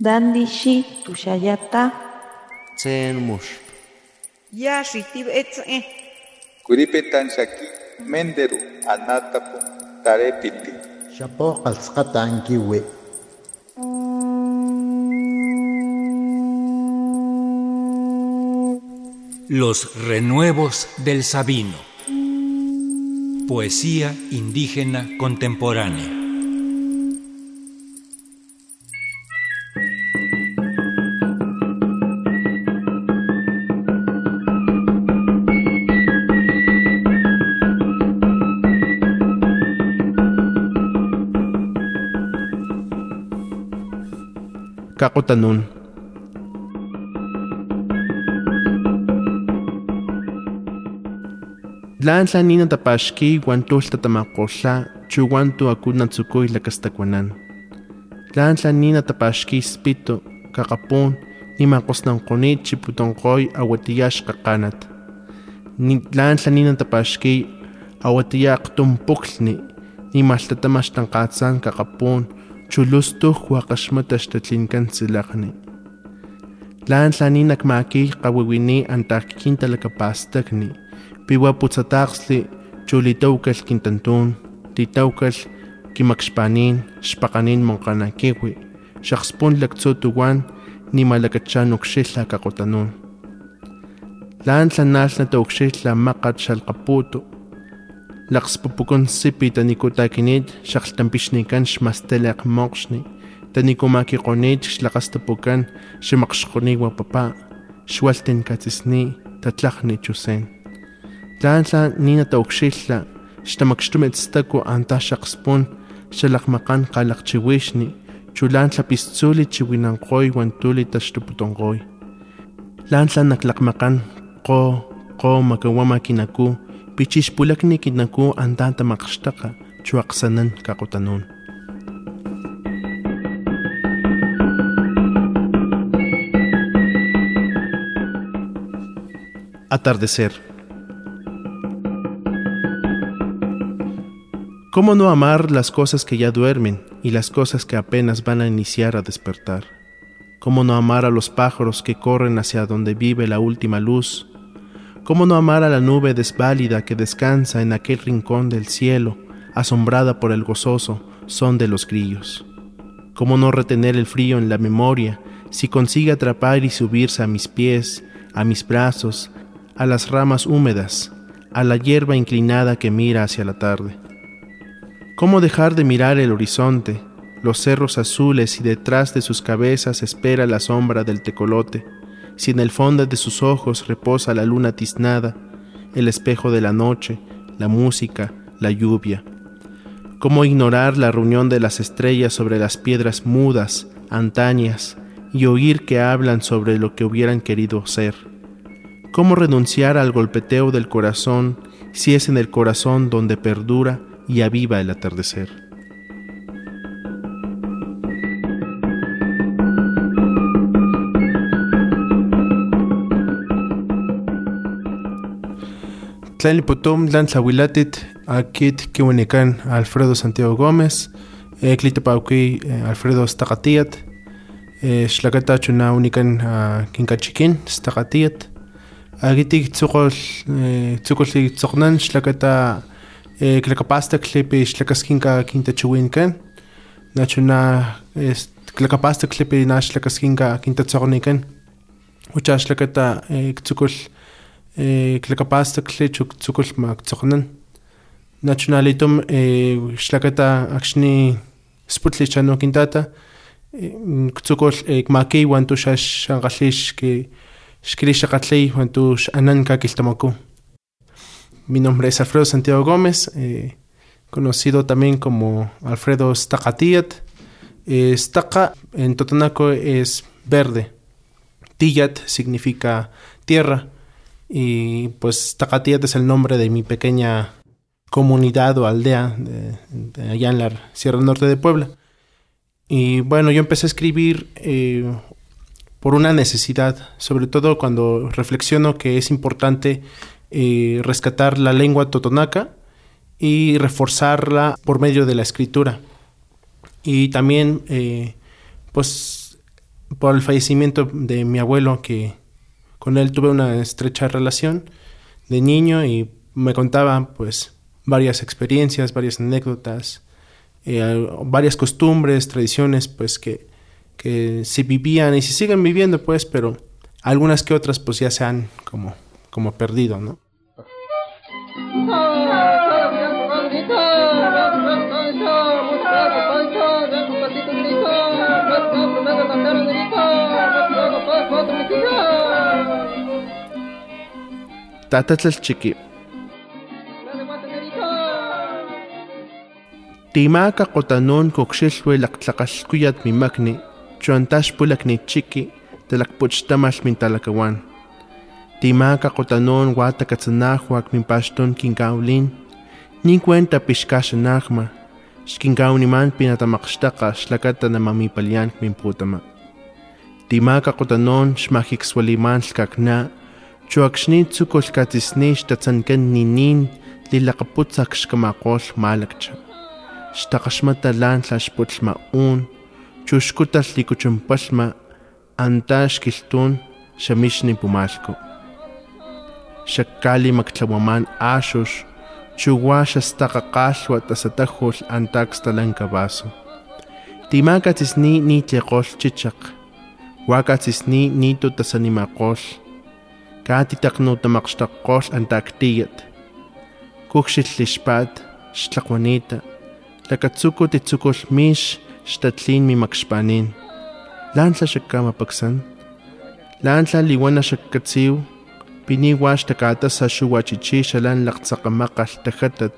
Dandishi tushayata. Tsen mush. Ya shitib etze. Kuripetan shaki menderu anatapu tarepiti. Shapo qalsqata ankiwi. Los renuevos del Sabino. Poesía indígena contemporánea. kakutanon. Tlan tla nina tapaxki wan tol tatamakoltla chuan tu akun natsukoi lakastakuanan. Tlan tla nina tapaxki ispito kakapon nimankosnankoni chiputonkoi awatiyax kakanat. Ni tlan tla nina tapaxki awatiyaq tumpoklni nimaltatamaxtankatsan kakapon chulustuh waqaxmataxtatlin kansilaqni tlan tlaninak maki qawiwini antajkin talakapastakni piwa putsataqsli chulitawkal kintantun titawkal kimakxpanin xpaqanin monqanakiwi xajspun laktsutuwan nimalakachan okxitla kaqotanun tlan tlanal natawkxitla maqat xalqaputu laqspupukunsipi tanikutakiniit xaqltanpixnikan xmastelaqmoqxni tanikumakiqunit xlaqastapukan ximaqxquniwa papa. Xualtenkatsisni tatlaqni chusen. Tlan tlan nina taukxilhla xtamakxtumetstaku antaxaqspun xalaqmaqan qalaqchiwixni chulantla pistzuli chiwinanqoy uan tuli taxtuputonqoy lantla naklaqmaqan qo qo makawama kinaku pichixpulakni kinaku anta tamaqxtaqa chuaqsanan kaqotanun Atardecer. ¿Cómo no amar las cosas que ya duermen y las cosas que apenas van a iniciar a despertar? ¿Cómo no amar a los pájaros que corren hacia donde vive la última luz? ¿Cómo no amar a la nube desválida que descansa en aquel rincón del cielo, asombrada por el gozoso son de los grillos? ¿Cómo no retener el frío en la memoria si consigue atrapar y subirse a mis pies, a mis brazos, a las ramas húmedas, a la hierba inclinada que mira hacia la tarde? ¿Cómo dejar de mirar el horizonte, los cerros azules y detrás de sus cabezas espera la sombra del tecolote, si en el fondo de sus ojos reposa la luna tiznada, el espejo de la noche, la música, la lluvia? ¿Cómo ignorar la reunión de las estrellas sobre las piedras mudas, antañas, y oír que hablan sobre lo que hubieran querido ser? ¿Cómo renunciar al golpeteo del corazón si es en el corazón donde perdura y aviva el atardecer. Tlali Potom, Lan Tlahuilatit, Akit Kiwanikan, Alfredo Santiago Gómez, Eclito Pauqui, Alfredo Stacatiat, Shlakata Chuna Unikan, Kinkachikin, Stacatiat, Agitik Tsukol, Tsukol Tsoknan, Shlakata Klakapasta Klipi, Shlakaskinka Kintachuinkan, Nachuna Klakapasta Klipi, Nashlakaskinka Kintatsoknikan, Uchaslakata Tsukol, Tsukol, Mi nombre es Alfredo Santiago Gómez, eh, conocido también como Alfredo Stacatiat. Eh, Staca en Totonaco es verde. Tiyat significa tierra. Y pues Stacatiat es el nombre de mi pequeña comunidad o aldea de, de allá en la Sierra Norte de Puebla. Y bueno, yo empecé a escribir eh, por una necesidad, sobre todo cuando reflexiono que es importante eh, rescatar la lengua totonaca y reforzarla por medio de la escritura. Y también, eh, pues, por el fallecimiento de mi abuelo, que con él tuve una estrecha relación de niño y me contaba pues varias experiencias, varias anécdotas, eh, varias costumbres, tradiciones pues que, que se vivían y se siguen viviendo pues, pero algunas que otras pues ya se han como, como perdido, ¿no? τα τέτσελ τσίκι. Τίμα κακοτανόν κοξίσουε λακτλακασκούια τμήμακνη, τσουαντάς που λακνή τσίκι, τελακποτστά μας μην ταλακαουάν. Τίμα κακοτανόν γουάτα κατσανάχου ακ μην παστόν κινγκαουλίν, νίν κουέντα πισκά σενάχμα, σκινγκαουνιμάν πίνα τα μαξτάκα σλακάτα να μαμί παλιάν μην πούταμα. Τίμα κακοτανόν σμαχίξουαλιμάν σκακνά, чуакшни цуколкатисни штацанкан нинин лилақаппутсақшкамақол маалакча. Штақашматалаан лашпутлма уун чушкуталликучумпалма антааш килтуун шамишни пумаалку. Шаккали маклавамаан аашуш чугуашастақақааллуа тасатахул антааксталанкаваасу тимаакатисни нитлеқолчичақ уакатисни ниту тасанимақол kaatitaq notamaqxtakqol antaktiyat kukxil tlixpat xtlakuanita tlakatsuku titsukul mix xtatlin mimakxpanin lantla xakamapaksan lantla liwana xakkatsiw piniwa xtakata sa xuwachichi xalan laktsaqamakgal tajatat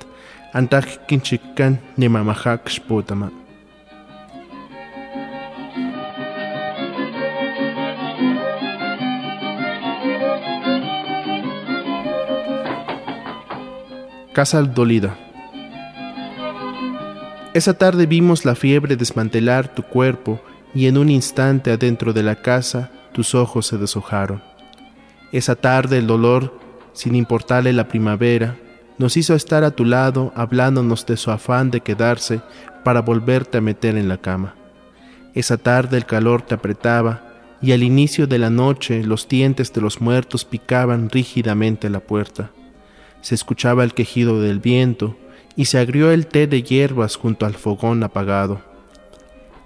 antaj kinchikkan nimamajakx putama Casa dolida. Esa tarde vimos la fiebre desmantelar tu cuerpo y en un instante adentro de la casa tus ojos se deshojaron. Esa tarde el dolor, sin importarle la primavera, nos hizo estar a tu lado hablándonos de su afán de quedarse para volverte a meter en la cama. Esa tarde el calor te apretaba y al inicio de la noche los dientes de los muertos picaban rígidamente la puerta. Se escuchaba el quejido del viento y se agrió el té de hierbas junto al fogón apagado.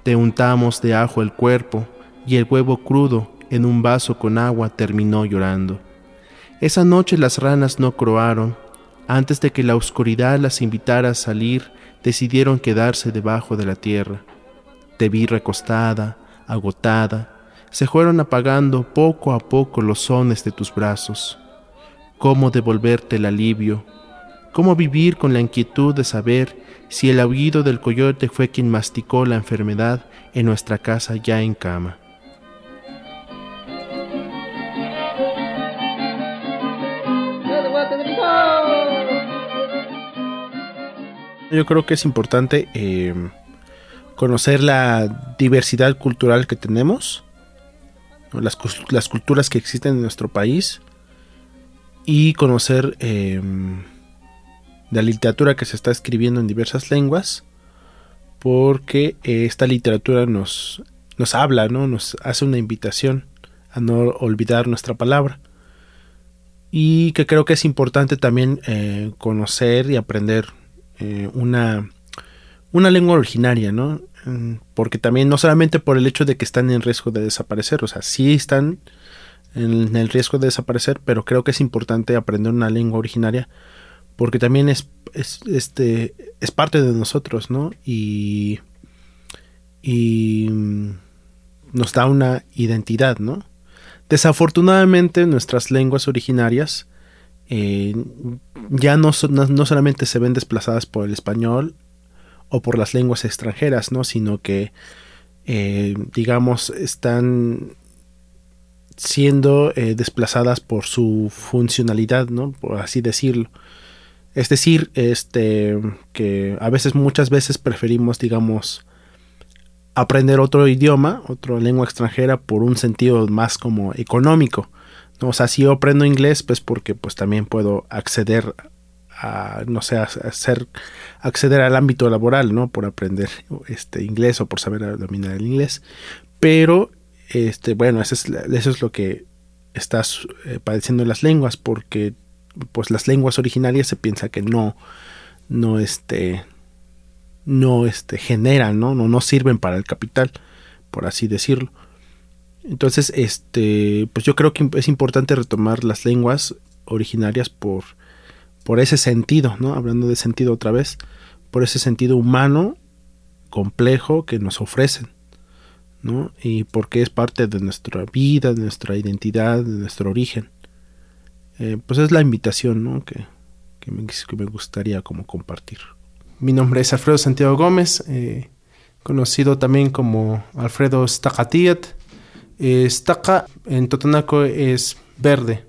Te untamos de ajo el cuerpo y el huevo crudo en un vaso con agua terminó llorando. Esa noche las ranas no croaron. Antes de que la oscuridad las invitara a salir, decidieron quedarse debajo de la tierra. Te vi recostada, agotada. Se fueron apagando poco a poco los sones de tus brazos cómo devolverte el alivio, cómo vivir con la inquietud de saber si el aullido del coyote fue quien masticó la enfermedad en nuestra casa ya en cama. Yo creo que es importante eh, conocer la diversidad cultural que tenemos, las, las culturas que existen en nuestro país, y conocer eh, la literatura que se está escribiendo en diversas lenguas, porque eh, esta literatura nos, nos habla, ¿no? nos hace una invitación a no olvidar nuestra palabra. Y que creo que es importante también eh, conocer y aprender una, una lengua originaria, ¿no? Mm, porque también no solamente por el hecho de que están en riesgo de desaparecer, o sea, sí están en el riesgo de desaparecer, pero creo que es importante aprender una lengua originaria porque también es, este, es parte de nosotros, ¿no? Y, y nos da una identidad, ¿no? Desafortunadamente nuestras lenguas originarias eh, ya no, no, solamente se ven desplazadas por el español o por las lenguas extranjeras, ¿no? Sino que, eh, digamos, están siendo eh, desplazadas por su funcionalidad, ¿no? Por así decirlo. Es decir, este que a veces muchas veces preferimos, digamos, aprender otro idioma, otra lengua extranjera por un sentido más como económico. ¿no? O sea, si yo aprendo inglés, pues porque pues también puedo acceder a, no sé, hacer, acceder al ámbito laboral, ¿no? Por aprender este inglés o por saber dominar el inglés. Pero este, bueno, eso es, eso es lo que está eh, padeciendo las lenguas, porque pues las lenguas originarias se piensa que no, no este, no este, generan, ¿no? No, no sirven para el capital, por así decirlo. Entonces, este, pues yo creo que es importante retomar las lenguas originarias por, por ese sentido, ¿no? Hablando de sentido otra vez, por ese sentido humano complejo que nos ofrecen, ¿no? Y porque es parte de nuestra vida, de nuestra identidad, de nuestro origen. Eh, pues es la invitación. Que, que, me, que, me, gustaría como compartir. Mi nombre es Alfredo Santiago Gómez, eh, conocido también como Alfredo Stacatiat. Eh, en Totonaco es verde.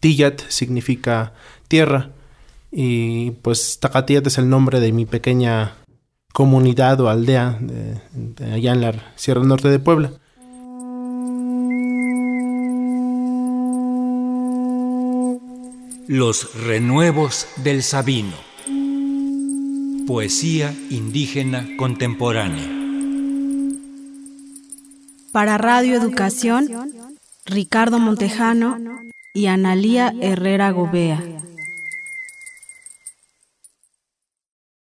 Tiyat significa tierra. Y pues Tacatiat es el nombre de mi pequeña comunidad o aldea de, de allá en la Sierra Norte de Puebla. Los renuevos del Sabino. Poesía indígena contemporánea. Para Radio Educación, Ricardo Montejano y Analía Herrera Gobea.